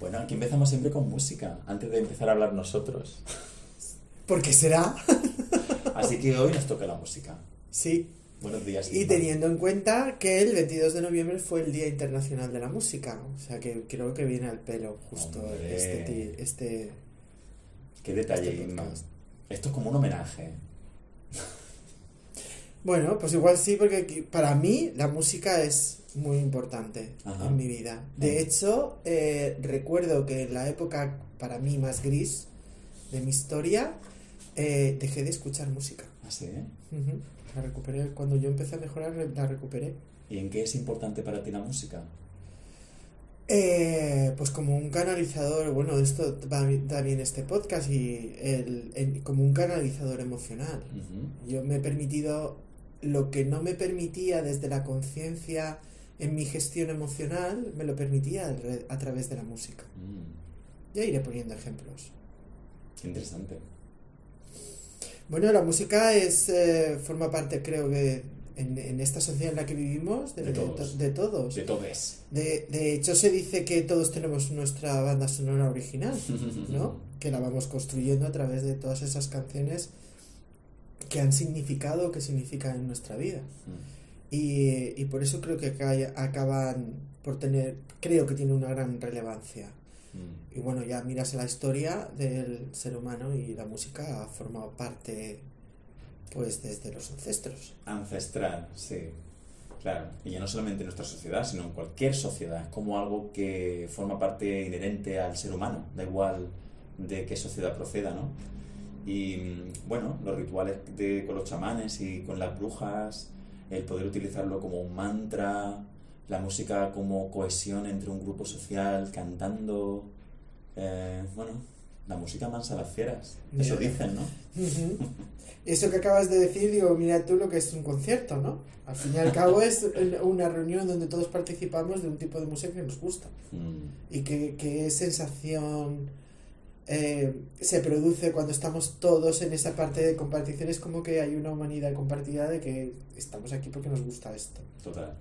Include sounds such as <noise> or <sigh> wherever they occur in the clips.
Bueno, aquí empezamos siempre con música, antes de empezar a hablar nosotros. ¿Por qué será? <laughs> Así que hoy nos toca la música. Sí. Buenos días. Y Inma. teniendo en cuenta que el 22 de noviembre fue el Día Internacional de la Música. O sea que creo que viene al pelo justo Hombre. este, este... Qué detalle, este Inma. Esto es como un homenaje. Bueno, pues igual sí, porque para mí la música es muy importante Ajá. en mi vida. De hecho, eh, recuerdo que en la época para mí más gris de mi historia, eh, dejé de escuchar música. ¿Así? Ujú. La recuperé. Cuando yo empecé a mejorar, la recuperé. ¿Y en qué es importante para ti la música? Eh, pues como un canalizador, bueno, esto va, da bien este podcast y el, el- como un canalizador emocional. Yo me he permitido lo que no me permitía desde la conciencia en mi gestión emocional, me lo permitía a través de la música. Mm, Ya iré poniendo ejemplos. qué interesante. Bueno, la música es eh, forma parte, creo que, en, en esta sociedad en la que vivimos, de, De todos. to- de todos. De todo es. De, de hecho, se dice que todos tenemos nuestra banda sonora original, ¿no? <laughs> Que la vamos construyendo a través de todas esas canciones que han significado, que significan en nuestra vida. Mm, Y, y por eso creo que acá- acaban por tener, creo que tiene una gran relevancia. mm. Y bueno, ya miras la historia del ser humano y la música ha formado parte, pues, desde los ancestros. Ancestral, sí. Claro. Y ya no solamente en nuestra sociedad, sino en cualquier sociedad. Como algo que forma parte inherente al ser humano. Da igual de qué sociedad proceda, ¿no? Y mm, bueno, los rituales de, con los chamanes y con las brujas, el poder utilizarlo como un mantra, la música como cohesión entre un grupo social, cantando. eh, bueno, la música mansa a las fieras. Eso dicen, ¿no? <laughs> Eso que acabas de decir, digo, mira tú lo que es un concierto, ¿no? Al fin y al cabo es una reunión donde todos participamos de un tipo de música que nos gusta. Mm. Y qué, qué sensación eh, se produce cuando estamos todos en esa parte de compartición. Es como que hay una humanidad compartida de que estamos aquí porque nos gusta esto. Total.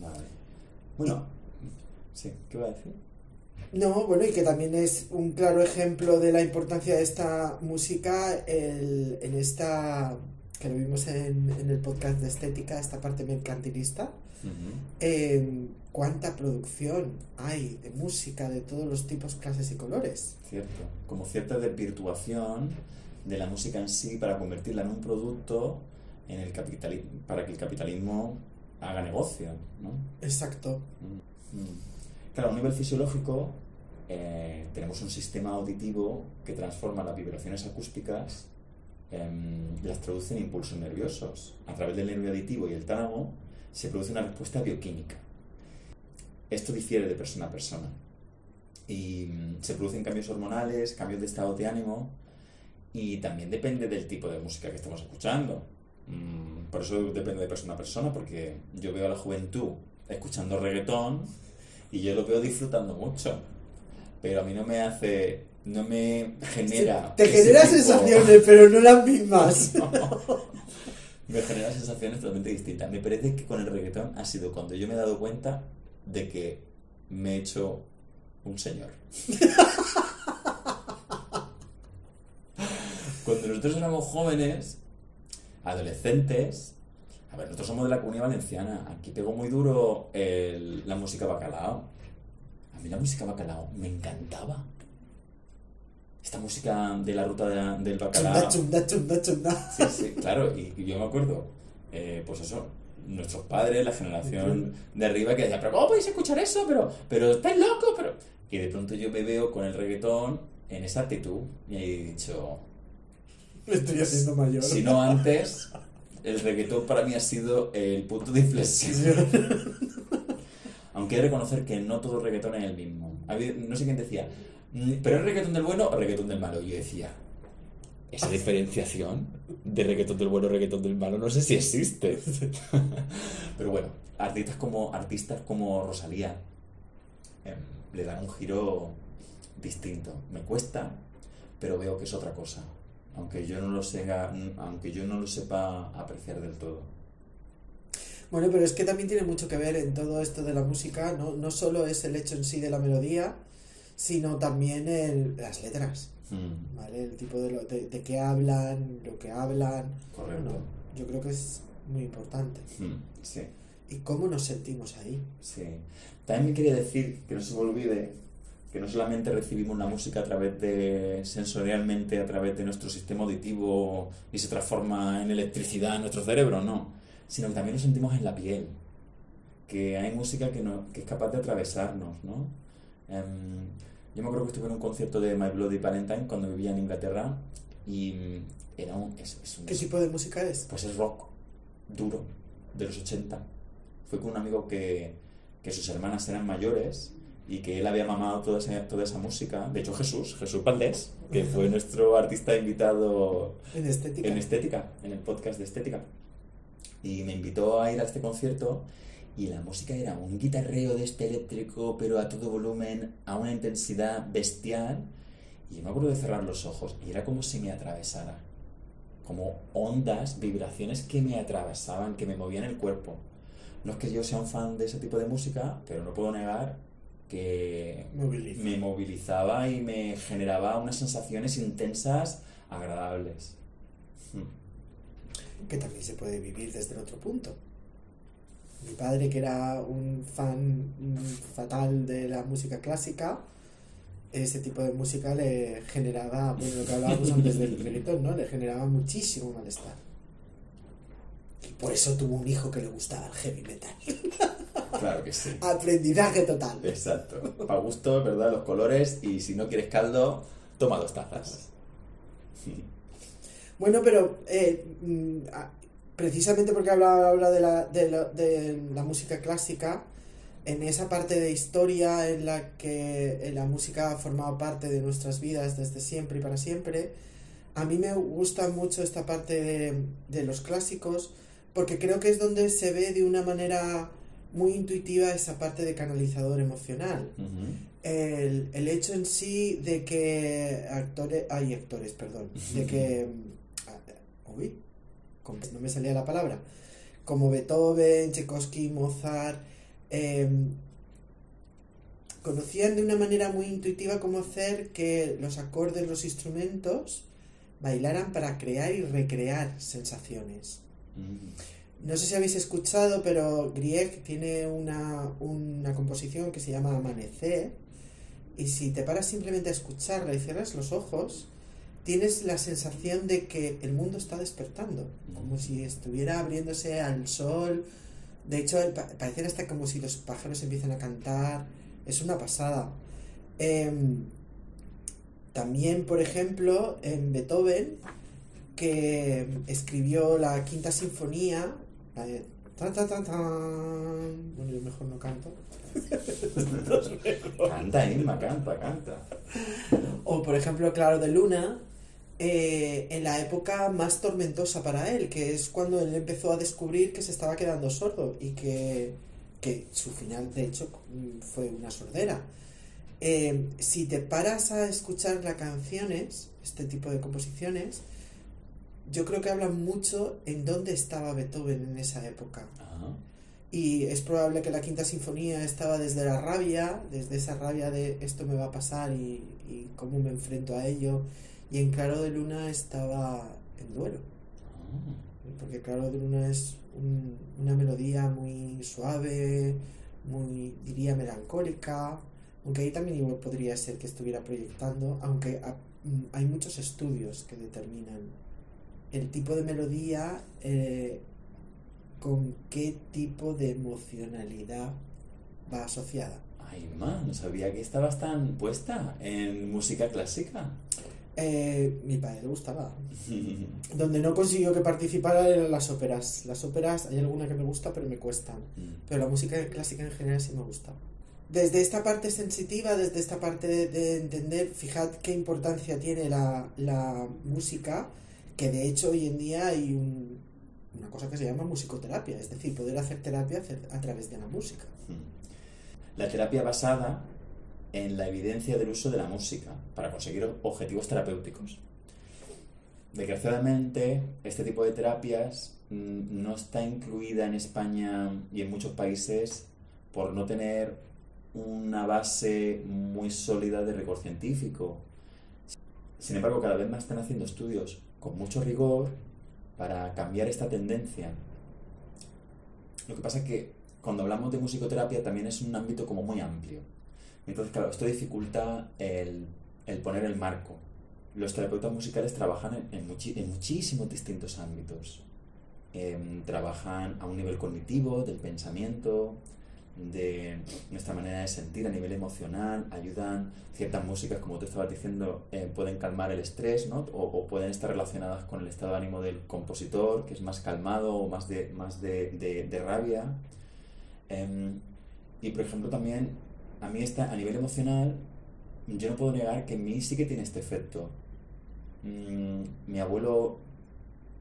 Vale. Bueno, sí, ¿qué va a decir? No, bueno, y que también es un claro ejemplo de la importancia de esta música el- en esta, que lo vimos en, en el podcast de estética, esta parte mercantilista, cuánta producción hay de música de todos los tipos, clases y colores. Cierto. Como cierta desvirtuación de la música en sí para convertirla en un producto en el capitali- para que el capitalismo haga negocio, ¿no? Exacto. Mm. Claro, a un nivel fisiológico eh, tenemos un sistema auditivo que transforma las vibraciones acústicas, em, las traduce en impulsos nerviosos. A través del nervio auditivo y el tálamo se produce una respuesta bioquímica. Esto difiere de persona a persona. Y mm, se producen cambios hormonales, cambios de estado de ánimo y también depende del tipo de música que estemos escuchando. Mm, Por eso depende de persona a persona, porque yo veo a la juventud escuchando reggaetón y yo lo veo disfrutando mucho. Pero a mí no me hace, no me genera... Te genera sensaciones, pero no las mismas. <laughs> me genera sensaciones totalmente distintas. Me parece que con el reggaetón ha sido cuando yo me he dado cuenta de que me he hecho un señor. <laughs> cuando nosotros éramos jóvenes, adolescentes, a ver, nosotros somos de la comunidad valenciana, aquí pegó muy duro el- la música bacalao. A mí la música bacalao me encantaba. Esta música de la ruta de- del bacalao. Chunda, chunda, chunda, chunda. Sí, sí, claro, y, yo me acuerdo, eh, pues eso, nuestros padres, la generación de arriba que decía, pero ¿cómo podéis escuchar eso? Pero, pero estáis locos, pero... Y de pronto yo me veo con el reggaetón en esa actitud y he dicho, Me estoy haciendo mayor. si no antes, el reggaetón para mí ha sido el punto de inflexión. Aunque he de reconocer que no todo reggaetón es el mismo. No sé quién decía, "Mm, ¿pero es reggaetón del bueno o reggaetón del malo? Yo decía, esa diferenciación de reggaetón del bueno reggaetón del malo no sé si existe. <laughs> Pero bueno, artistas como, artistas como Rosalía em, le dan un giro distinto. Me cuesta, pero veo que es otra cosa. Aunque yo no lo, sepa, aunque yo no lo sepa apreciar del todo. Bueno, pero es que también tiene mucho que ver en todo esto de la música, no, no solo es el hecho en sí de la melodía, sino también el, las letras, Mm, ¿vale? El tipo de, lo, de, de qué hablan, lo que hablan. Correcto. Bueno, yo creo que es muy importante. mm, sí. ¿Y cómo nos sentimos ahí? Sí. También me quería decir, que no se me olvide, que no solamente recibimos la música a través de, sensorialmente, a través de nuestro sistema auditivo y se transforma en electricidad en nuestro cerebro, no, sino que también lo sentimos en la piel, que hay música que, no, que es capaz de atravesarnos, ¿no? Em, yo me acuerdo que estuve en un concierto de My Bloody Valentine cuando vivía en Inglaterra y mm, era un, es, es un- ¿Qué tipo de música es? pues es rock duro, de los 80. Fue con un amigo que, que sus hermanas eran mayores y que él había mamado toda esa, toda esa música. De hecho, Jesús, Jesús Valdés, que fue nuestro artista invitado En estética. en Estética, en el podcast de Estética. Y me invitó a ir a este concierto y la música era un guitarreo de este eléctrico, pero a todo volumen, a una intensidad bestial. Y yo me acuerdo de cerrar los ojos y era como si me atravesara. Como ondas, vibraciones que me atravesaban, que me movían el cuerpo. No es que yo sea un fan de ese tipo de música, pero no puedo negar que Moviliza. me movilizaba y me generaba unas sensaciones intensas, agradables. Mm. que también se puede vivir desde el otro punto. Mi padre, que era un fan fatal de la música clásica, ese tipo de música le generaba, bueno, lo que hablábamos antes del <laughs> reggaetón, ¿no? Le generaba muchísimo malestar. Y por eso tuvo un hijo que le gustaba el heavy metal. Claro que sí. Aprendizaje total. Exacto. Para gusto, ¿verdad? Los colores y si no quieres caldo, toma dos tazas. Bueno, pero eh, mm, precisamente porque habla, habla de, la, de, la, de la música clásica, en esa parte de historia en la que eh, la música ha formado parte de nuestras vidas desde siempre y para siempre, a mí me gusta mucho esta parte de, de los clásicos porque creo que es donde se ve de una manera muy intuitiva esa parte de canalizador emocional. El, el hecho en sí de que actores, hay actores, perdón, de <laughs> que, ah, uy, como no me salía la palabra, como Beethoven, Tchaikovsky, Mozart, em, conocían de una manera muy intuitiva cómo hacer que los acordes, los instrumentos, bailaran para crear y recrear sensaciones. Mm. No sé si habéis escuchado, pero Grieg tiene una, una composición que se llama Amanecer. Y si te paras simplemente a escucharla y cierras los ojos, tienes la sensación de que el mundo está despertando. Como si estuviera abriéndose al sol. De hecho, pa- parecen hasta como si los pájaros empiezan a cantar. Es una pasada. Em, también, por ejemplo, en Beethoven, que escribió la quinta sinfonía. la de tan, tan, tan, tan. Bueno, yo mejor no canto. <laughs> Canta, Inma, canta, canta. O, por ejemplo, Claro de Luna, eh, en la época más tormentosa para él, que es cuando él empezó a descubrir que se estaba quedando sordo y que, que su final, de hecho, fue una sordera. Eh, si te paras a escuchar las canciones, este tipo de composiciones, yo creo que hablan mucho en dónde estaba Beethoven en esa época. Y es probable que la quinta sinfonía estaba desde la rabia, desde esa rabia de esto me va a pasar y, y cómo me enfrento a ello. Y en Claro de Luna estaba en duelo, ah. porque Claro de Luna es un- una melodía muy suave, muy, diría, melancólica, aunque ahí también igual podría ser que estuviera proyectando, aunque ah, mm, hay muchos estudios que determinan el tipo de melodía, eh, con qué tipo de emocionalidad va asociada. Ay, ma, no sabía que estabas tan puesta en música clásica. Eh, mi padre le gustaba. <laughs> Donde no consiguió que participara eran las óperas. Las óperas, hay alguna que me gusta, pero me cuestan. Pero la música clásica en general sí me gusta. Desde esta parte sensitiva, desde esta parte de, de entender, fijad qué importancia tiene la, la música, que de hecho hoy en día hay un- una cosa que se llama musicoterapia, es decir, poder hacer terapia a través de la música. La terapia basada en la evidencia del uso de la música para conseguir objetivos terapéuticos. Desgraciadamente, este tipo de terapias mm, no está incluida en España y en muchos países por no tener una base muy sólida de rigor científico. Sin embargo, cada vez más están haciendo estudios con mucho rigor para cambiar esta tendencia. Lo que pasa es que cuando hablamos de musicoterapia también es un ámbito como muy amplio. Entonces, claro, esto dificulta el, el poner el marco. Los terapeutas musicales trabajan en, en, muchísimos distintos ámbitos. Em, trabajan a un nivel cognitivo, del pensamiento, de nuestra manera de sentir a nivel emocional, ayudan ciertas músicas, como tú estabas diciendo, eh, pueden calmar el estrés, ¿no? O, pueden estar relacionadas con el estado de ánimo del compositor, que es más calmado o más de, más de, de, rabia. Um, y por ejemplo también, a mí está, a nivel emocional, yo no puedo negar que en mí sí que tiene este efecto. Mm, mi abuelo,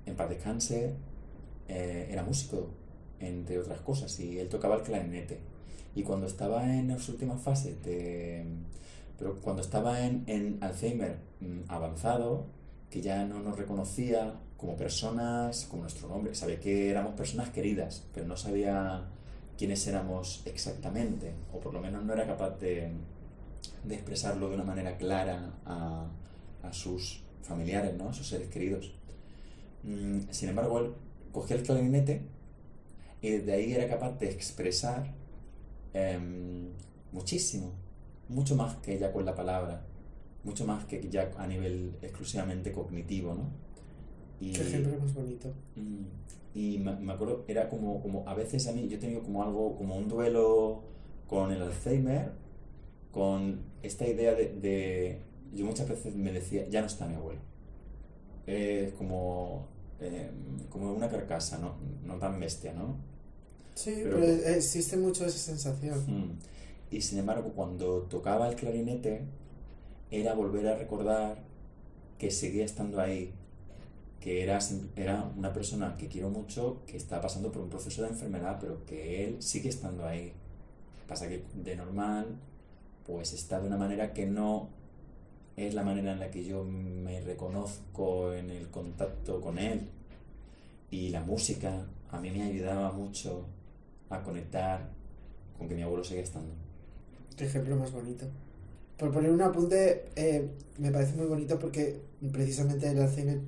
en paz descanse, eh, era músico entre otras cosas, y él tocaba el clarinete. Y cuando estaba en las últimas fases de... Pero cuando estaba en, en Alzheimer mm, avanzado, que ya no nos reconocía como personas, como nuestro nombre, sabía que éramos personas queridas, pero no sabía quiénes éramos exactamente, o por lo menos no era capaz de, de expresarlo de una manera clara a, a, sus familiares, ¿no? a sus seres queridos. Mm, sin embargo, él cogía el clarinete y desde ahí era capaz de expresar eh, muchísimo, mucho más que ya con la palabra, mucho más que ya a nivel exclusivamente cognitivo, ¿no? Y, Qué ejemplo más bonito. Mm, y me, me, acuerdo, era como, como, a veces a mí, yo he tenido como algo, como un duelo con el Alzheimer, con esta idea de, de yo muchas veces me decía, ya no está mi abuelo. Es como eh, como una carcasa, ¿no? no tan bestia, ¿no? Sí, pero, pero existe mucho esa sensación. Mm. Y sin embargo, cuando tocaba el clarinete, era volver a recordar que seguía estando ahí, que era, era una persona que quiero mucho, que está pasando por un proceso de enfermedad, pero que él sigue estando ahí. Pasa que de normal, pues está de una manera que no es la manera en la que yo me reconozco en el contacto con él. Y la música a mí me ayudaba mucho a conectar con que mi abuelo sigue estando. Qué ejemplo más bonito. Por poner un apunte, eh, me parece muy bonito porque precisamente el Alzheimer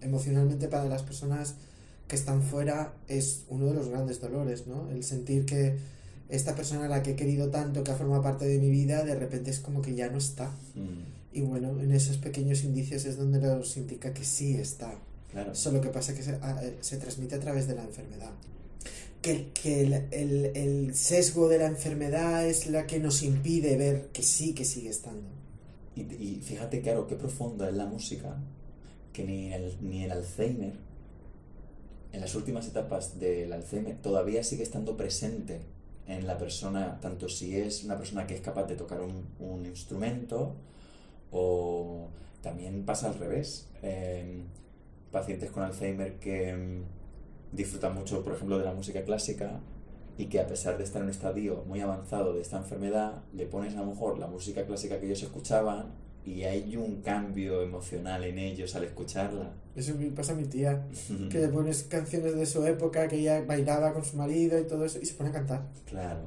emocionalmente para las personas que están fuera es uno de los grandes dolores, ¿no? El sentir que esta persona a la que he querido tanto, que ha formado parte de mi vida, de repente es como que ya no está. Mm. Y bueno, en esos pequeños indicios es donde nos indica que sí está. Claro. Solo que pasa que se, a, se, transmite a través de la enfermedad. Que, que el, el, el, sesgo de la enfermedad es la que nos impide ver que sí que sigue estando. Y, y fíjate, claro, qué profunda es la música, que ni el, ni el Alzheimer, en las últimas etapas del Alzheimer, todavía sigue estando presente en la persona, tanto si es una persona que es capaz de tocar un, instrumento, o también pasa al revés. Eh, pacientes con Alzheimer que um, disfrutan mucho, por ejemplo, de la música clásica y que a pesar de estar en un estadio muy avanzado de esta enfermedad, le pones a lo mejor la música clásica que ellos escuchaban y hay un cambio emocional en ellos al escucharla. Eso me pasa a mi tía, <laughs> que le pones canciones de su época, que ella bailaba con su marido y todo eso, y se pone a cantar. Claro.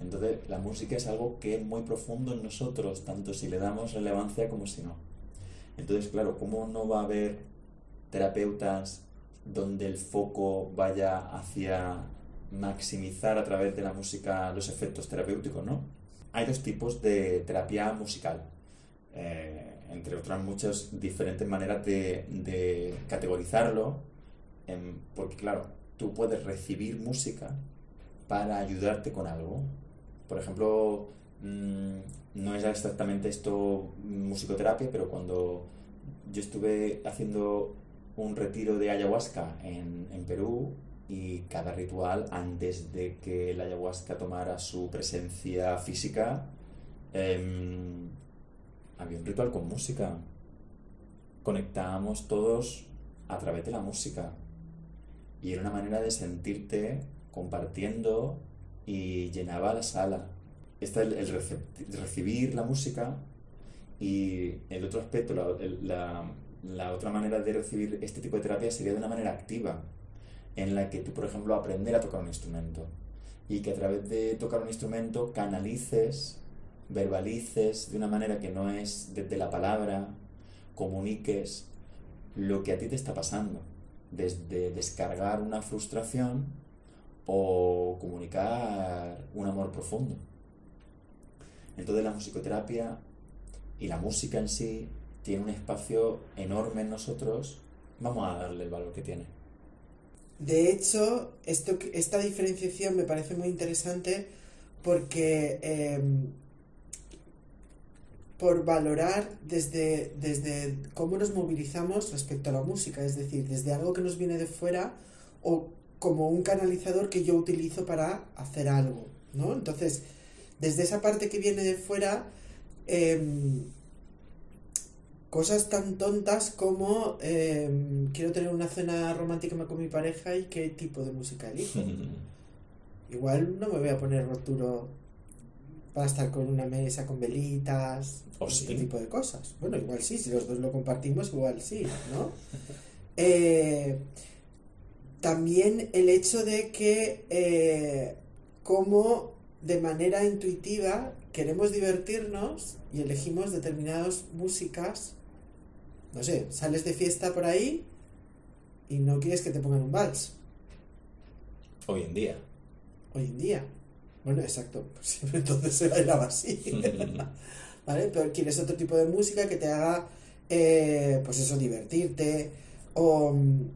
Entonces, la música es algo que es muy profundo en nosotros, tanto si le damos relevancia como si no. Entonces, claro, ¿cómo no va a haber terapeutas donde el foco vaya hacia maximizar a través de la música los efectos terapéuticos, ¿no? Hay dos tipos de terapia musical, eh, entre otras muchas diferentes maneras de, de categorizarlo, eh, porque claro, tú puedes recibir música para ayudarte con algo, por ejemplo, mmm, no es exactamente esto musicoterapia, pero cuando yo estuve haciendo un retiro de ayahuasca en, en Perú y cada ritual antes de que la ayahuasca tomara su presencia física, eh, había un ritual con música. Conectábamos todos a través de la música. Y era una manera de sentirte compartiendo y llenaba la sala. Está el, el, recibir la música y el otro aspecto, la, la, la otra manera de recibir este tipo de terapia sería de una manera activa, en la que tú, por ejemplo, aprender a tocar un instrumento y que a través de tocar un instrumento canalices, verbalices de una manera que no es desde la palabra, comuniques lo que a ti te está pasando, desde descargar una frustración o comunicar un amor profundo. Entonces la musicoterapia y la música en sí tiene un espacio enorme en nosotros, vamos a darle el valor que tiene. De hecho, esto, esta diferenciación me parece muy interesante porque em, por valorar desde, desde cómo nos movilizamos respecto a la música, es decir, desde algo que nos viene de fuera o como un canalizador que yo utilizo para hacer algo, ¿no? Entonces, desde esa parte que viene de fuera, em, cosas tan tontas como em, quiero tener una cena romántica con mi pareja y qué tipo de música elijo. <laughs> Igual no me voy a poner roturo para estar con una mesa con velitas, ¿O ese sí? tipo de cosas. Bueno, igual sí, si los dos lo compartimos, igual sí, ¿no? <laughs> Eh, también el hecho de que eh, como de manera intuitiva queremos divertirnos y elegimos determinadas músicas, no sé, sales de fiesta por ahí y no quieres que te pongan un vals Hoy en día. hoy en día. Bueno, exacto, <laughs> pues siempre entonces se bailaba así. <laughs> ¿Vale? Pero quieres otro tipo de música que te haga, eh, pues eso, divertirte. O mm,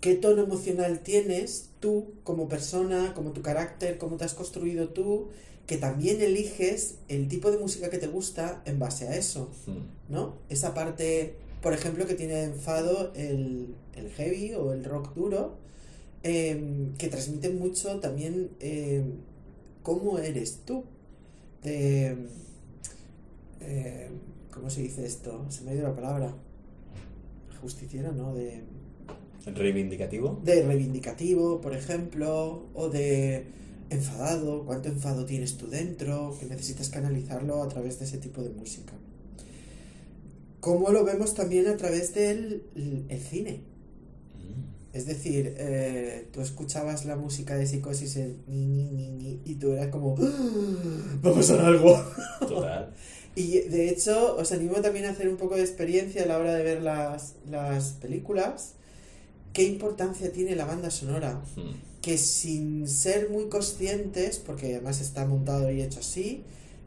qué tono emocional tienes tú como persona, como tu carácter, cómo te has construido tú, que también eliges el tipo de música que te gusta en base a eso. Mm. ¿no? Esa parte, por ejemplo, que tiene enfado el, el heavy o el rock duro, em, que transmite mucho también em, cómo eres tú. De, em, ¿Cómo se dice esto? Se me ha ido la palabra. Justiciero, ¿no? De, Reivindicativo. de reivindicativo, por ejemplo, o de enfadado, cuánto enfado tienes tú dentro, que necesitas canalizarlo a través de ese tipo de música. Como lo vemos también a través del el cine. Es decir, eh, tú escuchabas la música de psicosis el ni, ni, ni, ni, y tú eras como "¡Ah! va a algo. Total. <laughs> Y de hecho, os animo también a hacer un poco de experiencia a la hora de ver las, las películas. ¿Qué importancia tiene la banda sonora? Mm. que sin ser muy conscientes, porque además está montado y hecho así,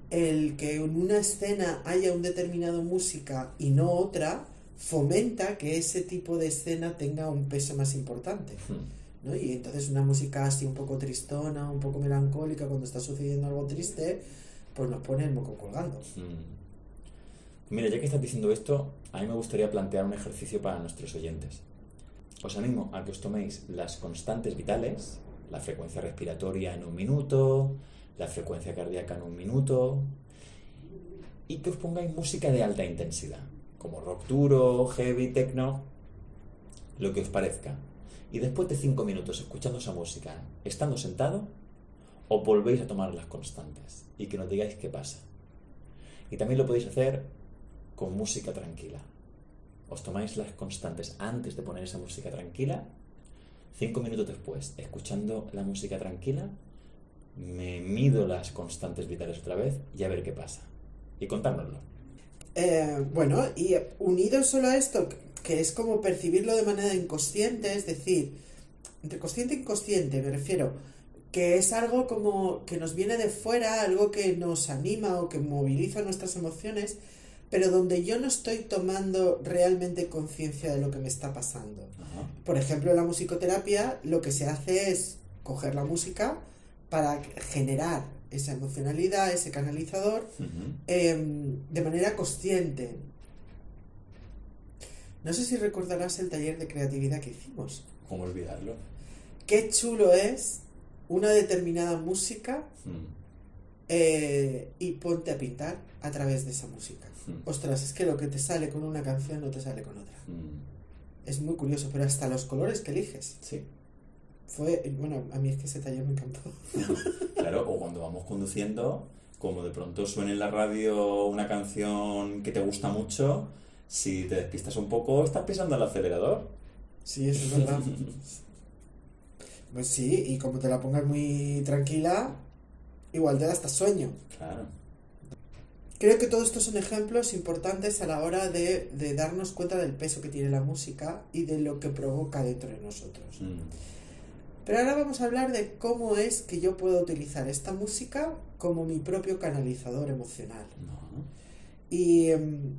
el que en una escena haya un determinado música y no otra, fomenta que ese tipo de escena tenga un peso más importante. Mm. ¿no? Y entonces una música así un poco tristona, un poco melancólica, cuando está sucediendo algo triste, pues nos pone el moco colgando. Mm. Mira, ya que estás diciendo esto, a mí me gustaría plantear un ejercicio para nuestros oyentes. Os animo a que os toméis las constantes vitales, la frecuencia respiratoria en un minuto, la frecuencia cardíaca en un minuto, y que os pongáis música de alta intensidad, como rock duro, heavy, techno, lo que os parezca. Y después de cinco minutos escuchando esa música, estando sentado, os volvéis a tomar las constantes y que nos digáis qué pasa. Y también lo podéis hacer con música tranquila. Os tomáis las constantes antes de poner esa música tranquila. Cinco minutos después, escuchando la música tranquila, me mido las constantes vitales otra vez y a ver qué pasa. Y contárnoslo. Eh, bueno, y unido solo a esto, que es como percibirlo de manera inconsciente, es decir, entre consciente e inconsciente, me refiero, que es algo como que nos viene de fuera, algo que nos anima o que moviliza nuestras emociones, pero donde yo no estoy tomando realmente conciencia de lo que me está pasando. Ajá. Por ejemplo, en la musicoterapia lo que se hace es coger la música para generar esa emocionalidad, ese canalizador, em, de manera consciente. No sé si recordarás el taller de creatividad que hicimos. ¿Cómo olvidarlo? Qué chulo es una determinada música Mm. eh, y ponte a pintar a través de esa música. Mm. Ostras, es que lo que te sale con una canción no te sale con otra. Mm. Es muy curioso, pero hasta los colores que eliges. Sí. Fue, bueno, a mí es que ese taller me encantó. <laughs> Claro, o cuando vamos conduciendo, como de pronto suena en la radio una canción que te gusta mucho, Si te despistas un poco, estás pisando el acelerador. Sí, eso es verdad. pues sí, y como te la pongas muy tranquila, igual te da hasta sueño. Claro. Creo que todos estos son ejemplos importantes a la hora de, de darnos cuenta del peso que tiene la música y de lo que provoca dentro de nosotros. Mm. Pero ahora vamos a hablar de cómo es que yo puedo utilizar esta música como mi propio canalizador emocional. No. Y em,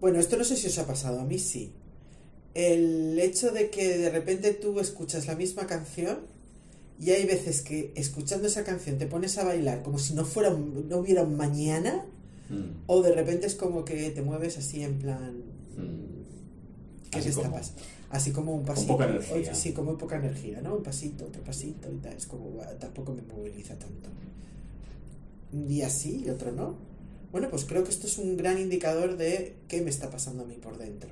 bueno, esto no sé si os ha pasado, a mí sí. El hecho de que de repente tú escuchas la misma canción y hay veces que escuchando esa canción te pones a bailar como si no fuera un- no hubiera un mañana Mm. o de repente es como que te mueves así en plan Mm. ¿qué Así te está pasando? Así como un pasito. poca energía. o- Sí, como poca energía, ¿no? Un pasito, otro pasito y tal. Es como, "Buah, tampoco me moviliza tanto. Un día sí y otro no. Bueno, pues creo que esto es un gran indicador de qué me está pasando a mí por dentro.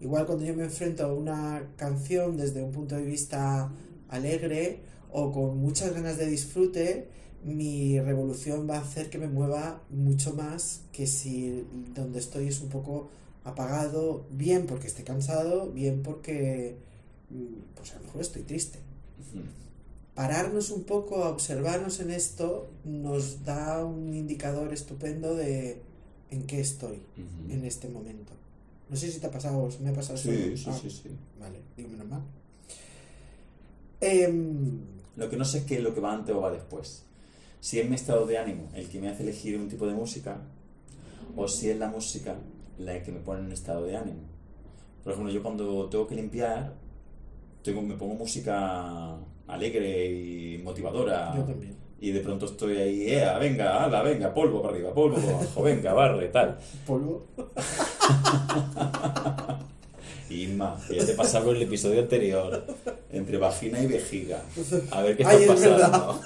Igual cuando yo me enfrento a una canción desde un punto de vista alegre o con muchas ganas de disfrute, mi revolución va a hacer que me mueva mucho más que si donde estoy es un poco apagado, bien porque esté cansado, bien porque mm, pues a lo mejor estoy triste. Pararnos un poco a observarnos en esto nos da un indicador estupendo de en qué estoy en este momento. No sé si te ha pasado o si me ha pasado Sí, sí, Ah, sí, sí. Vale, digo menos mal. Em, Lo que no sé es qué es lo que va antes o va después. Si es mi estado de ánimo el que me hace elegir un tipo de música, o si es la música la que me pone en estado de ánimo. Por ejemplo, yo cuando tengo que limpiar, tengo, me pongo música alegre y motivadora. yo también. Y de pronto estoy ahí, ¡ea! Venga, ala, venga, polvo para arriba, polvo para abajo, venga, barre, tal. Polvo. <laughs> Inma, que ya te pasaba en el episodio anterior, entre vagina y vejiga. A ver qué está Ay, es pasando. y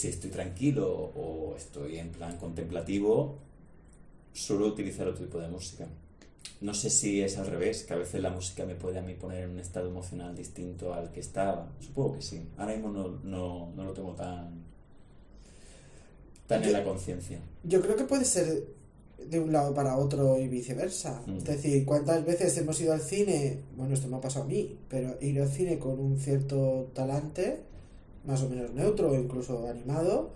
si estoy tranquilo o estoy en plan contemplativo, suelo utilizar otro tipo de música. No sé si es al revés, que a veces la música me puede a mí poner en un estado emocional distinto al que estaba. Supongo que sí. Ahora mismo no, no, no lo tengo tan, tan en la conciencia. Yo creo que puede ser de un lado para otro y viceversa. Mm. Es decir, ¿cuántas veces hemos ido al cine? Bueno, esto me ha pasado a mí, pero ir al cine con un cierto talante, más o menos neutro o incluso animado,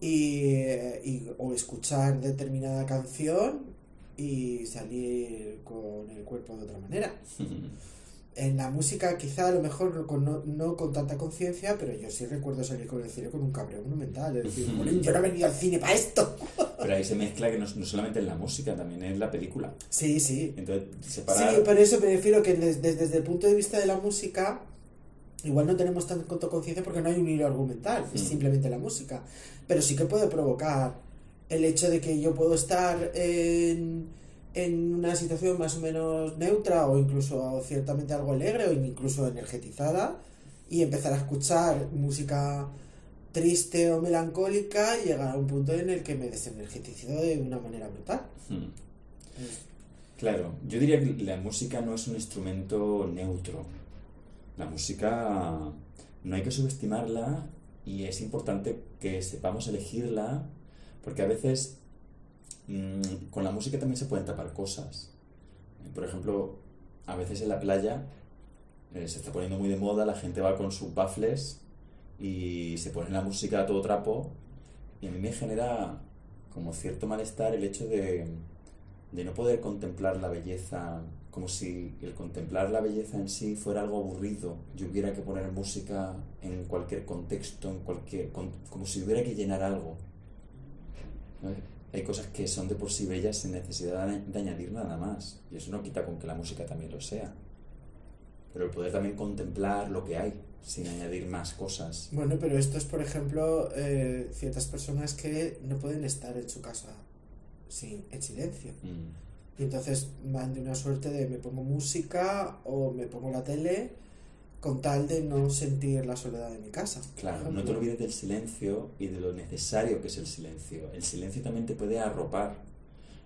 y, y- o escuchar determinada canción y salir con el cuerpo de otra manera. <laughs> En la música quizá a lo mejor no con, no, no con tanta conciencia, pero yo sí recuerdo salir con el cine con un cabreo monumental. Es decir, "Jolín, yo no he venido al cine para esto. <laughs> Pero ahí se mezcla que no, no solamente en la música, también en la película. Sí, sí. Entonces, separar... Sí, por eso me refiero que desde, desde el punto de vista de la música, igual no tenemos tanta conciencia porque no hay un hilo argumental, es Mm. simplemente la música. Pero sí que puede provocar el hecho de que yo puedo estar en, en una situación más o menos neutra o incluso ciertamente algo alegre o incluso energetizada y empezar a escuchar música triste o melancólica y llegar a un punto en el que me desenergetizo de una manera brutal. Hmm. Claro, yo diría que la música no es un instrumento neutro. La música no hay que subestimarla y es importante que sepamos elegirla porque a veces mm, con la música también se pueden tapar cosas. Por ejemplo, a veces en la playa eh, se está poniendo muy de moda, la gente va con sus baffles y se pone la música a todo trapo y a mí me genera como cierto malestar el hecho de, de no poder contemplar la belleza, como si el contemplar la belleza en sí fuera algo aburrido. Yo hubiera que poner música en cualquier contexto, en cualquier, como si hubiera que llenar algo. Hay cosas que son de por sí bellas sin necesidad de, de añadir nada más. Y eso no quita con que la música también lo sea. Pero el poder también contemplar lo que hay, sin añadir más cosas. Bueno, pero esto es, por ejemplo, eh, ciertas personas que no pueden estar en su casa sin, en silencio. Mm. Y entonces van de una suerte de me pongo música o me pongo la tele con tal de no sentir la soledad de mi casa. Claro, no te olvides del silencio y de lo necesario que es el silencio. El silencio también te puede arropar.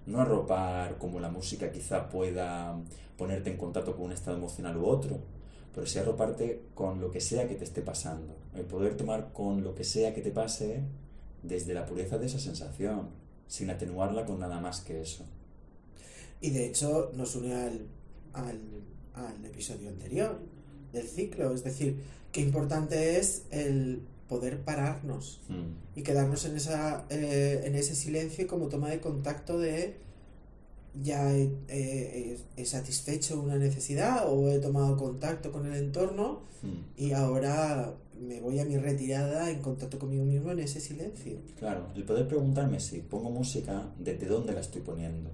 No arropar como la música quizá pueda ponerte en contacto con un estado emocional u otro, pero sí arroparte con lo que sea que te esté pasando. El poder tomar con lo que sea que te pase desde la pureza de esa sensación, sin atenuarla con nada más que eso. Y de hecho nos une al, al, al episodio anterior del ciclo, es decir, qué importante es el poder pararnos Mm. y quedarnos en, esa, eh, en ese silencio como toma de contacto de ya he, he- he satisfecho una necesidad o he tomado contacto con el entorno Mm. y ahora me voy a mi retirada en contacto conmigo mismo en ese silencio. Claro, el poder preguntarme si pongo música, ¿desde dónde la estoy poniendo?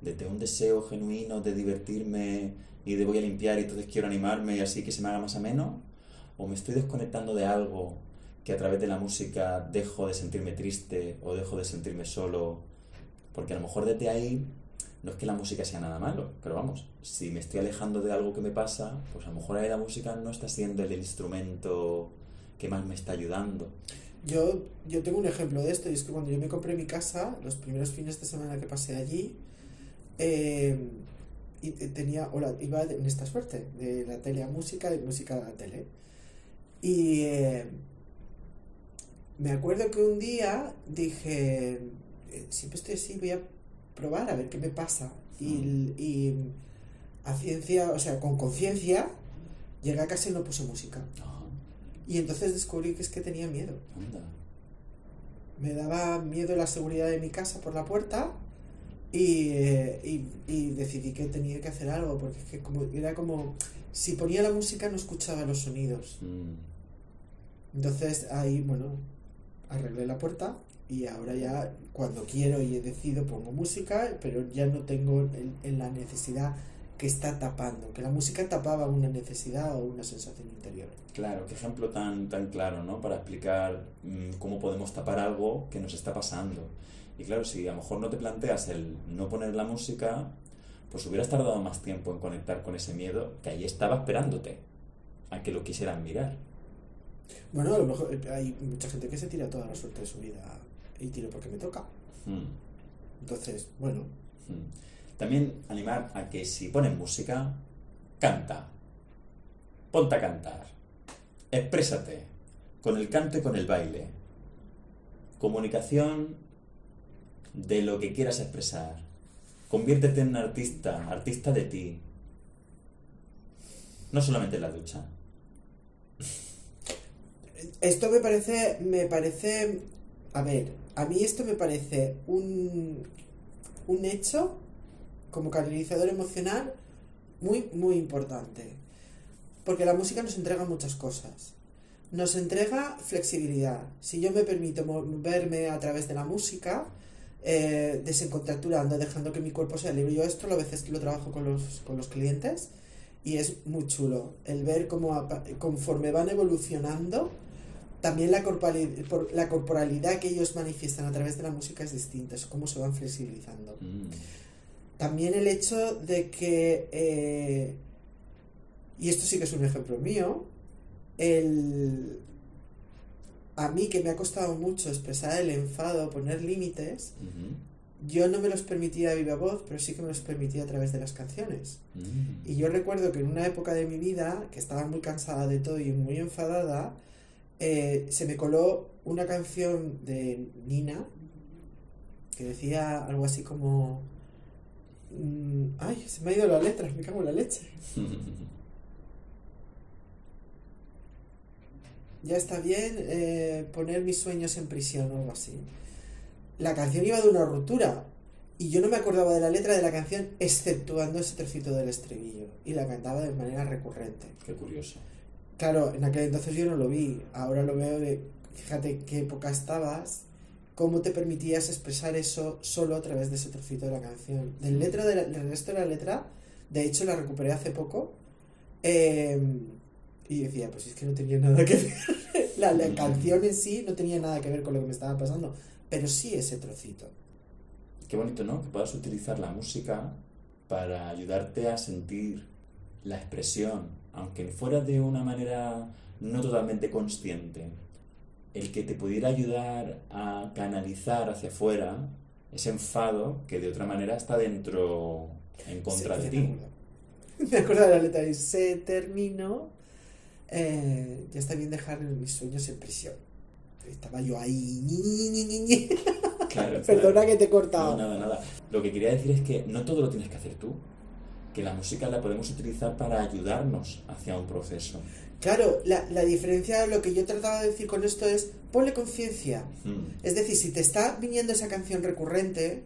¿Desde un deseo genuino de divertirme y de voy a limpiar y entonces quiero animarme y así que se me haga más ameno? ¿O me estoy desconectando de algo que a través de la música dejo de sentirme triste o dejo de sentirme solo? Porque a lo mejor desde ahí no es que la música sea nada malo, pero vamos, si me estoy alejando de algo que me pasa, pues a lo mejor ahí la música no está siendo el instrumento que más me está ayudando. Yo, yo tengo un ejemplo de esto y es que cuando yo me compré mi casa, los primeros fines de semana que pasé allí, eh, y tenía, o la- iba en esta suerte, de la tele a música, de música a la tele. Y eh, me acuerdo que un día dije, eh, siempre estoy así, voy a probar a ver qué me pasa. Y, y a ciencia, o sea, con conciencia, llegué a casa y no puse música. Y entonces descubrí que es que tenía miedo. anda. Me daba miedo la seguridad de mi casa por la puerta y, y, y decidí que tenía que hacer algo, porque es que como, era como, si ponía la música no escuchaba los sonidos. Mm. Entonces ahí, bueno, arreglé la puerta y ahora ya cuando quiero y he decidido pongo música, pero ya no tengo el- en la necesidad que está tapando, que la música tapaba una necesidad o una sensación interior. Claro, qué ejemplo tan, tan claro, ¿no? Para explicar mm, cómo podemos tapar algo que nos está pasando. Y claro, si a lo mejor no te planteas el no poner la música, pues hubieras tardado más tiempo en conectar con ese miedo que ahí estaba esperándote a que lo quisieran mirar. Bueno, a lo mejor eh, hay mucha gente que se tira toda la suerte de su vida y tiro porque me toca. Mm, Entonces, bueno, mm. También animar a que si pones música, canta. Ponte a cantar. Exprésate. Con el canto y con el baile. Comunicación de lo que quieras expresar. Conviértete en un artista, artista de ti. No solamente en la ducha. esto me parece, me parece, a ver, a mí esto me parece un, un hecho como canalizador emocional muy, muy importante. Porque la música nos entrega muchas cosas. Nos entrega flexibilidad. Si yo me permito moverme a través de la música, eh, desencontracturando, dejando que mi cuerpo sea libre. Yo esto a veces lo trabajo con los, con los clientes y es muy chulo el ver cómo conforme van evolucionando, también la corporalidad, la corporalidad que ellos manifiestan a través de la música es distinta, es cómo se van flexibilizando. Mm, También el hecho de que, eh, y esto sí que es un ejemplo mío, el, a mí que me ha costado mucho expresar el enfado, poner límites, yo no me los permitía a viva voz, pero sí que me los permitía a través de las canciones. mm. Y yo recuerdo que en una época de mi vida, que estaba muy cansada de todo y muy enfadada, eh, se me coló una canción de Nina que decía algo así como... mm, ay, se me ha ido la letra, me cago en la leche. Ya está bien eh, poner mis sueños en prisión o algo así. La canción iba de una ruptura y yo no me acordaba de la letra de la canción exceptuando ese trocito del estribillo y la cantaba de manera recurrente. Qué curioso. Claro, en aquel entonces yo no lo vi, ahora lo veo de, fíjate qué época estabas, cómo te permitías expresar eso solo a través de ese trocito de la canción. Del, letra de la- del resto de la letra, de hecho la recuperé hace poco, eh, y decía, pues es que no tenía nada que ver, <laughs> la, la canción en sí no tenía nada que ver con lo que me estaba pasando, pero sí ese trocito. Qué bonito, ¿no? Que puedas utilizar la música para ayudarte a sentir la expresión, aunque fuera de una manera no totalmente consciente. El que te pudiera ayudar a canalizar hacia afuera ese enfado que de otra manera está dentro, en contra de ti. <laughs> Me acuerdo. De la letra y se terminó. eh, ya está bien dejar mis sueños en prisión. estaba yo ahí. <laughs> Claro, <laughs> Perdona claro. que te he cortado. No, nada, nada. Lo que quería decir es que no todo lo tienes que hacer tú. Que la música la podemos utilizar para ayudarnos hacia un proceso. Claro, la, la diferencia, lo que yo trataba de decir con esto es, ponle conciencia. Mm, Es decir, si te está viniendo esa canción recurrente,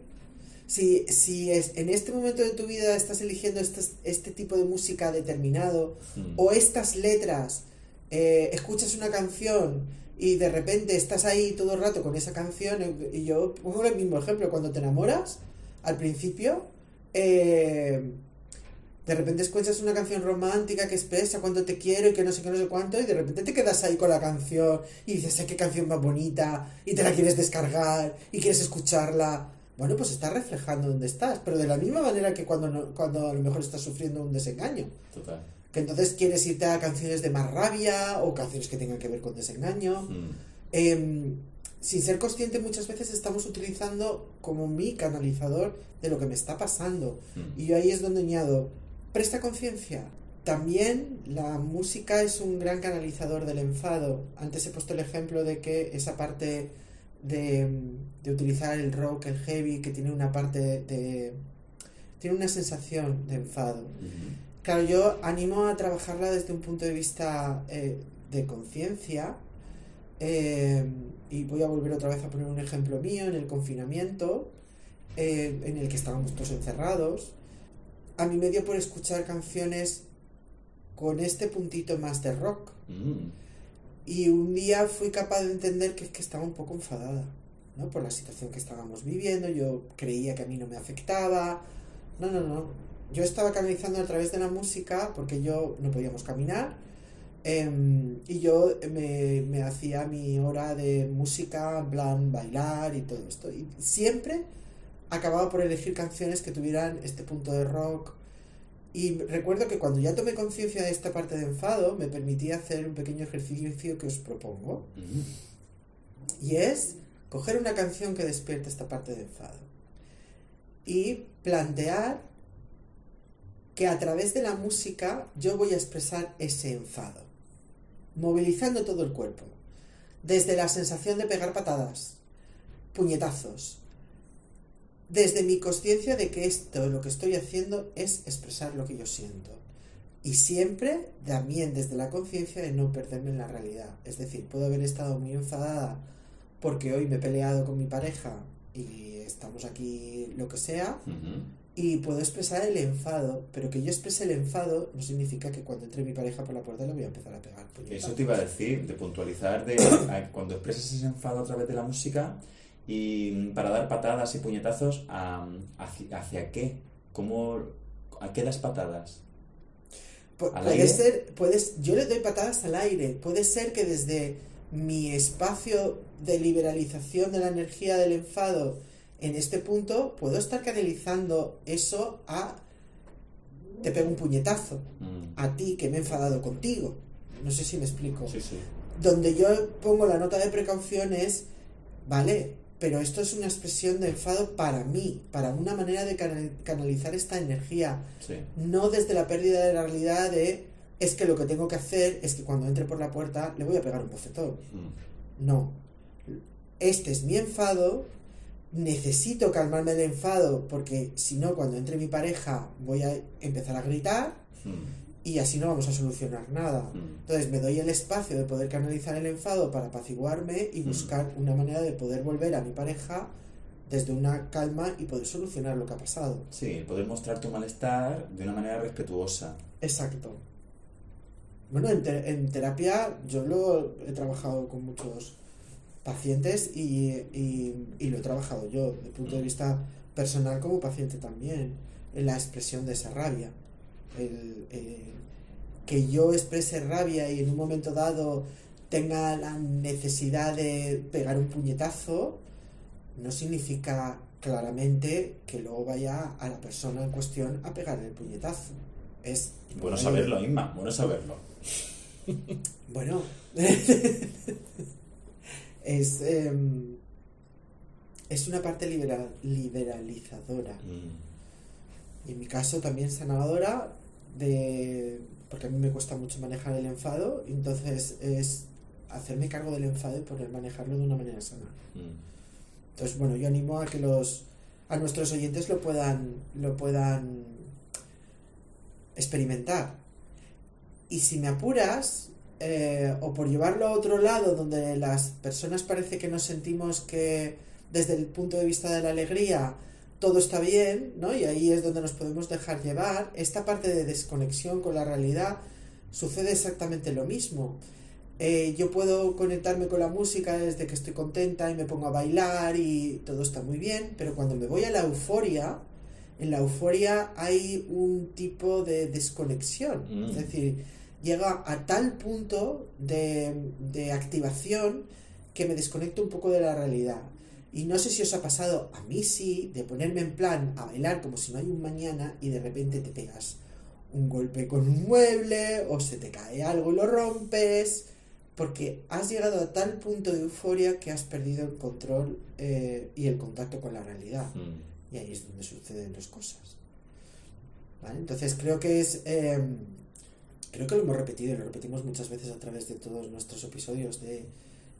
si, si es, en este momento de tu vida estás eligiendo este, este tipo de música determinado, mm. o estas letras, eh, escuchas una canción y de repente estás ahí todo el rato con esa canción, y yo pongo el mismo ejemplo, cuando te enamoras, al principio, eh, de repente escuchas una canción romántica que expresa cuánto te quiero y que no sé qué, no sé cuánto, y de repente te quedas ahí con la canción y dices, "Ay, qué canción más bonita, y te la quieres descargar y quieres escucharla. Bueno, pues estás reflejando dónde estás, pero de la misma manera que cuando, no- cuando a lo mejor estás sufriendo un desengaño. Total. Que entonces quieres irte a canciones de más rabia o canciones que tengan que ver con desengaño. Mm, Em, sin ser consciente muchas veces estamos utilizando como mi canalizador de lo que me está pasando. mm. Y yo ahí es donde añado, presta conciencia. También la música es un gran canalizador del enfado. Antes he puesto el ejemplo de que esa parte de, de utilizar el rock, el heavy, que tiene una parte de... tiene una sensación de enfado. Claro, yo animo a trabajarla desde un punto de vista eh, de conciencia. eh, y voy a volver otra vez a poner un ejemplo mío en el confinamiento, eh, en el que estábamos todos encerrados. A mí me dio por escuchar canciones con este puntito más de rock. Mm, Y un día fui capaz de entender que es que estaba un poco enfadada, ¿no? Por la situación que estábamos viviendo, yo creía que a mí no me afectaba. No, no, no. Yo estaba canalizando a través de la música porque yo no podíamos caminar em, y yo me, me hacía mi hora de música, en plan bailar y todo esto. Y siempre acababa por elegir canciones que tuvieran este punto de rock, y recuerdo que cuando ya tomé conciencia de esta parte de enfado, me permitía hacer un pequeño ejercicio que os propongo. mm. Y es coger una canción que despierte esta parte de enfado. Y plantear que a través de la música yo voy a expresar ese enfado. Movilizando todo el cuerpo. Desde la sensación de pegar patadas, puñetazos. Desde mi conciencia de que esto, lo que estoy haciendo, es expresar lo que yo siento. Y siempre también desde la conciencia de no perderme en la realidad. Es decir, puedo haber estado muy enfadada porque hoy me he peleado con mi pareja y estamos aquí lo que sea, y puedo expresar el enfado, pero que yo exprese el enfado no significa que cuando entre mi pareja por la puerta le voy a empezar a pegar. puñetazos. Eso te iba a decir, de puntualizar de <coughs> cuando expresas ese enfado a través de la música y mm, para dar patadas y puñetazos, a- hacia, hacia qué? ¿Cómo, ¿A qué das patadas? ¿Al puede aire? ser, puedes, yo le doy patadas al aire. Puede ser que desde mi espacio de liberalización de la energía del enfado en este punto puedo estar canalizando eso a te pego un puñetazo Mm, a ti que me he enfadado contigo. No sé si me explico. Sí, sí. Donde yo pongo la nota de precaución es, vale, pero esto es una expresión de enfado para mí, para una manera de canal- canalizar esta energía sí. no desde la pérdida de la realidad de es que lo que tengo que hacer es que cuando entre por la puerta le voy a pegar un bofetón. Mm, No. Este es mi enfado. Necesito calmarme del enfado porque si no, cuando entre mi pareja voy a empezar a gritar mm, y así no vamos a solucionar nada. mm. Entonces me doy el espacio de poder canalizar el enfado para apaciguarme y Mm. buscar una manera de poder volver a mi pareja desde una calma y poder solucionar lo que ha pasado. Sí, poder mostrar tu malestar de una manera respetuosa. Exacto. Bueno, en, te- en terapia yo lo he trabajado con muchos pacientes y, y- y lo he trabajado yo, desde el punto de vista personal como paciente también, en la expresión de esa rabia. El, el que yo exprese rabia y en un momento dado tenga la necesidad de pegar un puñetazo, no significa claramente que luego vaya a la persona en cuestión a pegarle el puñetazo. Es Bueno saberlo, Inma, bueno saberlo. Bueno, <laughs> es, em, es una parte libera- liberalizadora. Mm, Y en mi caso también sanadora, de, porque a mí me cuesta mucho manejar el enfado, entonces es hacerme cargo del enfado y poder manejarlo de una manera sana. Mm. Entonces, bueno, yo animo a que los a nuestros oyentes lo puedan lo puedan experimentar. Y si me apuras, eh, o por llevarlo a otro lado, donde las personas parece que nos sentimos que desde el punto de vista de la alegría todo está bien, ¿no? Y ahí es donde nos podemos dejar llevar. Esta parte de desconexión con la realidad sucede exactamente lo mismo. Eh, yo puedo conectarme con la música desde que estoy contenta y me pongo a bailar y todo está muy bien, pero cuando me voy a la euforia, en la euforia hay un tipo de desconexión. Mm. Es decir, llega a tal punto de, de activación que me desconecto un poco de la realidad. Y no sé si os ha pasado, a mí sí, de ponerme en plan a bailar como si no hay un mañana y de repente te pegas un golpe con un mueble o se te cae algo y lo rompes, porque has llegado a tal punto de euforia que has perdido el control eh, y el contacto con la realidad. Mm. Y ahí es donde suceden las cosas. ¿Vale? Entonces creo que es... eh, creo que lo hemos repetido y lo repetimos muchas veces a través de todos nuestros episodios de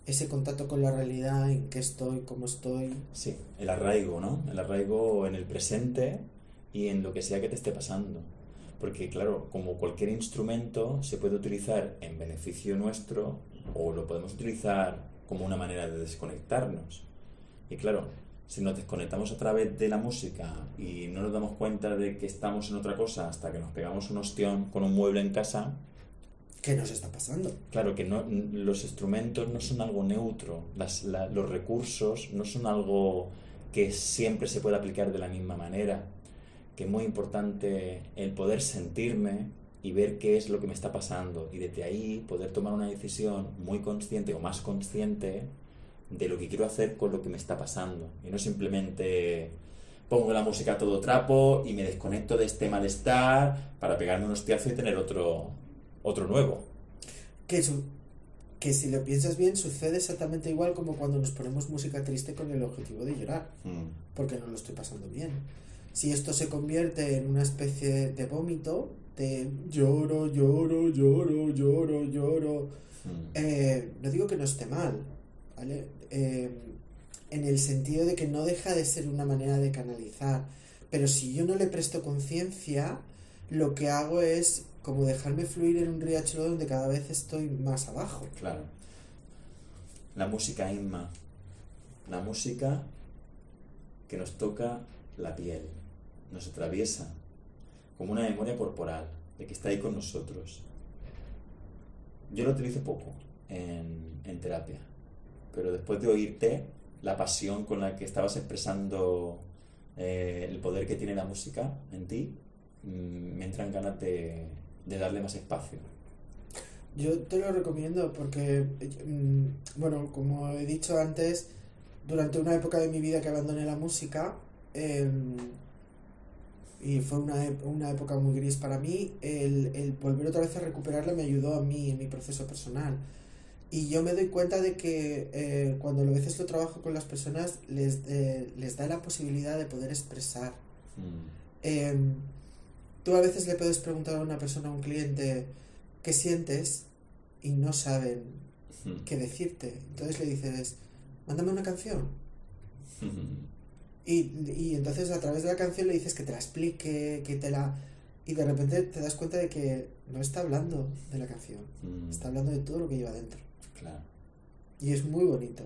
ese contacto con la realidad, en qué estoy, cómo estoy. Sí, el arraigo, ¿no? El arraigo en el presente y en lo que sea que te esté pasando. Porque, claro, como cualquier instrumento se puede utilizar en beneficio nuestro o lo podemos utilizar como una manera de desconectarnos. Y claro, si nos desconectamos a través de la música y no nos damos cuenta de que estamos en otra cosa hasta que nos pegamos un ostión con un mueble en casa, ¿Qué nos está pasando? Claro que no, los instrumentos no son algo neutro, las- la- los recursos no son algo que siempre se puede aplicar de la misma manera, que es muy importante el poder sentirme y ver qué es lo que me está pasando y desde ahí poder tomar una decisión muy consciente o más consciente de lo que quiero hacer con lo que me está pasando y no simplemente pongo la música a todo trapo y me desconecto de este malestar para pegarme un hostiazo y tener otro, otro nuevo. Que, su- que si lo piensas bien sucede exactamente igual como cuando nos ponemos música triste con el objetivo de llorar, porque no lo estoy pasando bien. Si esto se convierte en una especie de vómito, de lloro, lloro, lloro, lloro, lloro, Mm. eh, no digo que no esté mal, ¿vale? Eh, en el sentido de que no deja de ser una manera de canalizar, pero si yo no le presto conciencia, lo que hago es como dejarme fluir en un riachuelo donde cada vez estoy más abajo. Claro. La música Inma. La música que nos toca la piel, nos atraviesa como una memoria corporal de que está ahí con nosotros. Yo lo utilizo poco en, en terapia, pero después de oírte, la pasión con la que estabas expresando eh, el poder que tiene la música en ti, me entran ganas de, de darle más espacio. Yo te lo recomiendo porque, mm, bueno, como he dicho antes, durante una época de mi vida que abandoné la música, em, y fue una, una época muy gris para mí, el, el volver otra vez a recuperarla me ayudó a mí en mi proceso personal. Y yo me doy cuenta de que eh, cuando a veces lo trabajo con las personas, les, eh, les da la posibilidad de poder expresar. Mm. Tú a veces le puedes preguntar a una persona, a un cliente, ¿qué sientes? Y no saben Mm. qué decirte. Entonces le dices, mándame una canción. <laughs> Y, y entonces a través de la canción le dices que te la explique, que te la... Y de repente te das cuenta de que no está hablando de la canción, Mm. está hablando de todo lo que lleva dentro. Claro. Y es muy bonito.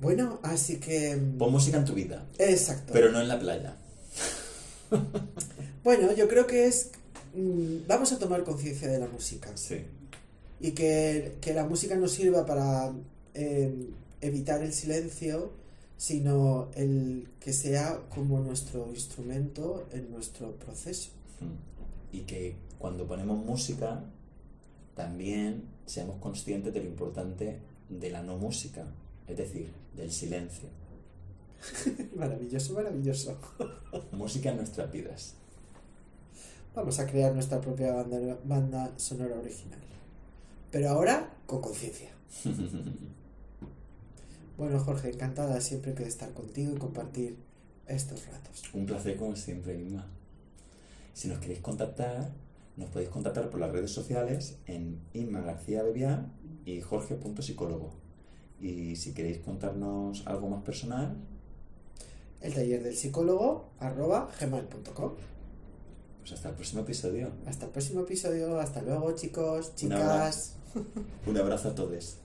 Bueno, así que... Pon música en tu vida, Exacto. pero no en la playa. Bueno, yo creo que es... mm, Vamos a tomar conciencia de la música. Sí. y que, que la música no sirva para eh, evitar el silencio, sino el que sea como nuestro instrumento en nuestro proceso. Mm. Y que cuando ponemos música, también seamos conscientes de lo importante de la no música, es decir, del silencio. <laughs> Maravilloso, maravilloso. Música en nuestras vidas. Vamos a crear nuestra propia banda, banda sonora original. Pero ahora con conciencia. <laughs> Bueno, Jorge, encantada siempre de estar contigo y compartir estos ratos. Un placer como siempre, Inma. Si nos queréis contactar, Nos podéis contactar por las redes sociales en Inma García Bebiá y Jorge.psicólogo. Y si queréis contarnos algo más personal, El taller del psicólogo arroba gmail.com. pues hasta el próximo episodio. Hasta el próximo episodio. Hasta luego, chicos, Un abrazo. chicas. Un abrazo a todos.